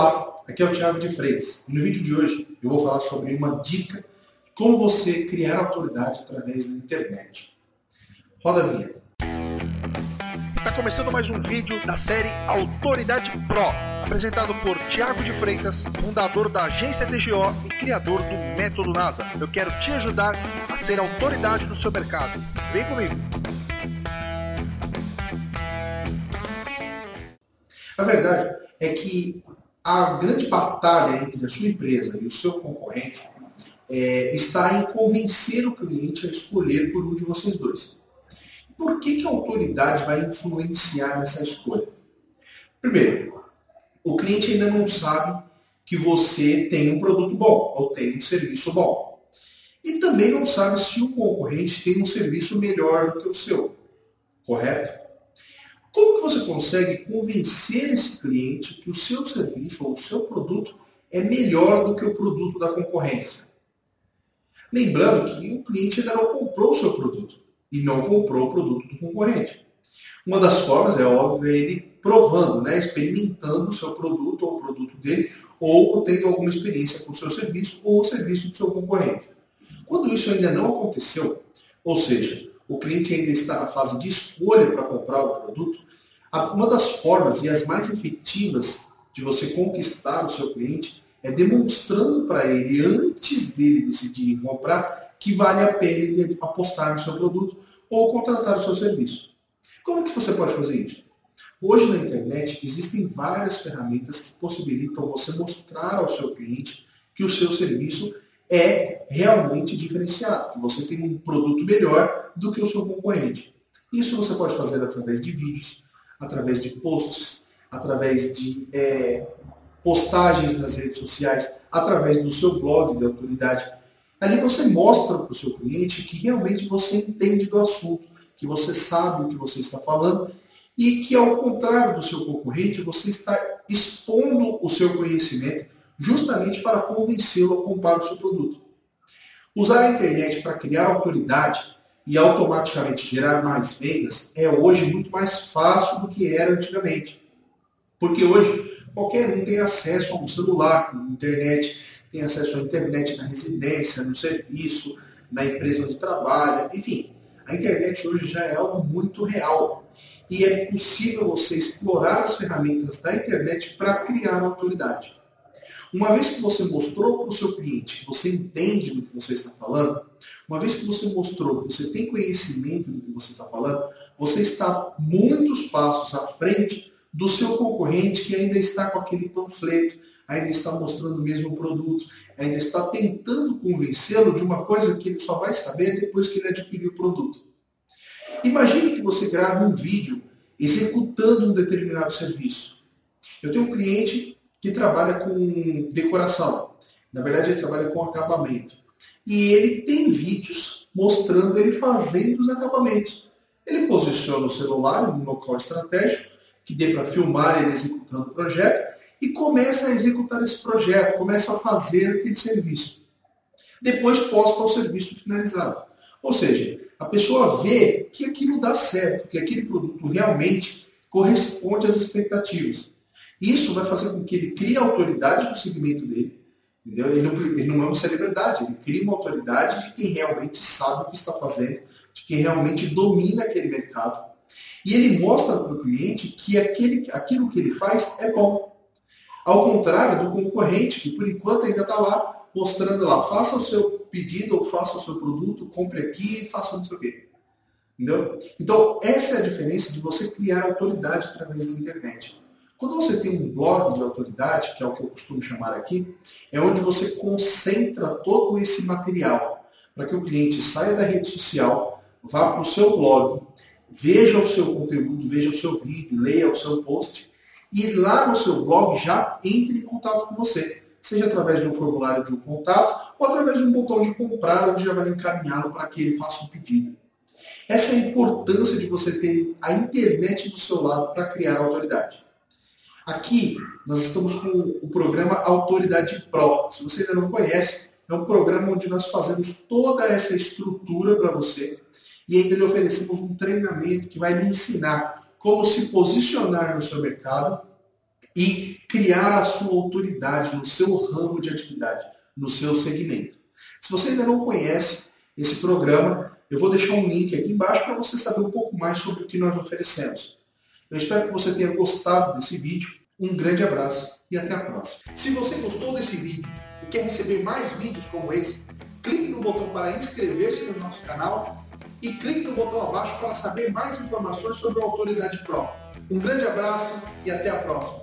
Olá, aqui é o Thiago de Freitas e no vídeo de hoje eu vou falar sobre uma dica como você criar autoridade através da internet. Roda a vinheta. Está começando mais um vídeo da série Autoridade Pro, apresentado por Thiago de Freitas, fundador da agência TGO e criador do Método NASA. Eu quero te ajudar a ser autoridade no seu mercado. Vem comigo! A verdade é que a grande batalha entre a sua empresa e o seu concorrente é, está em convencer o cliente a escolher por um de vocês dois. Por que, que a autoridade vai influenciar nessa escolha? Primeiro, o cliente ainda não sabe que você tem um produto bom ou tem um serviço bom. E também não sabe se o concorrente tem um serviço melhor do que o seu. Correto? Como que você consegue convencer esse cliente que o seu serviço ou o seu produto é melhor do que o produto da concorrência? Lembrando que o cliente ainda não comprou o seu produto e não comprou o produto do concorrente. Uma das formas é óbvio é ele provando, né, experimentando o seu produto ou o produto dele, ou tendo alguma experiência com o seu serviço ou o serviço do seu concorrente. Quando isso ainda não aconteceu, ou seja, o cliente ainda está na fase de escolha para comprar o produto, uma das formas e as mais efetivas de você conquistar o seu cliente é demonstrando para ele, antes dele decidir comprar, que vale a pena ele apostar no seu produto ou contratar o seu serviço. Como que você pode fazer isso? Hoje na internet existem várias ferramentas que possibilitam você mostrar ao seu cliente que o seu serviço é realmente diferenciado, você tem um produto melhor do que o seu concorrente. Isso você pode fazer através de vídeos, através de posts, através de é, postagens nas redes sociais, através do seu blog de autoridade. Ali você mostra para o seu cliente que realmente você entende do assunto, que você sabe o que você está falando e que, ao contrário do seu concorrente, você está expondo o seu conhecimento justamente para convencê-lo a comprar o seu produto. Usar a internet para criar autoridade e automaticamente gerar mais vendas é hoje muito mais fácil do que era antigamente. Porque hoje qualquer um tem acesso a um celular, a internet, tem acesso à internet na residência, no serviço, na empresa onde trabalha, enfim. A internet hoje já é algo muito real. E é possível você explorar as ferramentas da internet para criar autoridade. Uma vez que você mostrou para o seu cliente que você entende do que você está falando, uma vez que você mostrou que você tem conhecimento do que você está falando, você está muitos passos à frente do seu concorrente que ainda está com aquele panfleto, ainda está mostrando o mesmo produto, ainda está tentando convencê-lo de uma coisa que ele só vai saber depois que ele adquirir o produto. Imagine que você grava um vídeo executando um determinado serviço. Eu tenho um cliente que trabalha com decoração. Na verdade, ele trabalha com acabamento. E ele tem vídeos mostrando ele fazendo os acabamentos. Ele posiciona o celular em um local estratégico que dê para filmar ele executando o projeto e começa a executar esse projeto, começa a fazer aquele serviço. Depois posta o serviço finalizado. Ou seja, a pessoa vê que aquilo dá certo, que aquele produto realmente corresponde às expectativas. Isso vai fazer com que ele crie autoridade no segmento dele. Entendeu? Ele, não, ele não é uma celebridade, ele cria uma autoridade de quem realmente sabe o que está fazendo, de quem realmente domina aquele mercado. E ele mostra para o cliente que aquele, aquilo que ele faz é bom. Ao contrário do concorrente, que por enquanto ainda está lá mostrando lá, faça o seu pedido ou faça o seu produto, compre aqui, faça não sei o quê. Entendeu? Então, essa é a diferença de você criar autoridade através da internet. Quando você tem um blog de autoridade, que é o que eu costumo chamar aqui, é onde você concentra todo esse material para que o cliente saia da rede social, vá para o seu blog, veja o seu conteúdo, veja o seu vídeo, leia o seu post e lá no seu blog já entre em contato com você, seja através de um formulário de um contato ou através de um botão de comprar, onde já vai encaminhá-lo para que ele faça um pedido. Essa é a importância de você ter a internet do seu lado para criar autoridade. Aqui nós estamos com o programa Autoridade Pro. Se você ainda não conhece, é um programa onde nós fazemos toda essa estrutura para você e ainda lhe oferecemos um treinamento que vai lhe ensinar como se posicionar no seu mercado e criar a sua autoridade no seu ramo de atividade, no seu segmento. Se você ainda não conhece esse programa, eu vou deixar um link aqui embaixo para você saber um pouco mais sobre o que nós oferecemos. Eu espero que você tenha gostado desse vídeo. Um grande abraço e até a próxima. Se você gostou desse vídeo e quer receber mais vídeos como esse, clique no botão para inscrever-se no nosso canal e clique no botão abaixo para saber mais informações sobre a Autoridade Pro. Um grande abraço e até a próxima.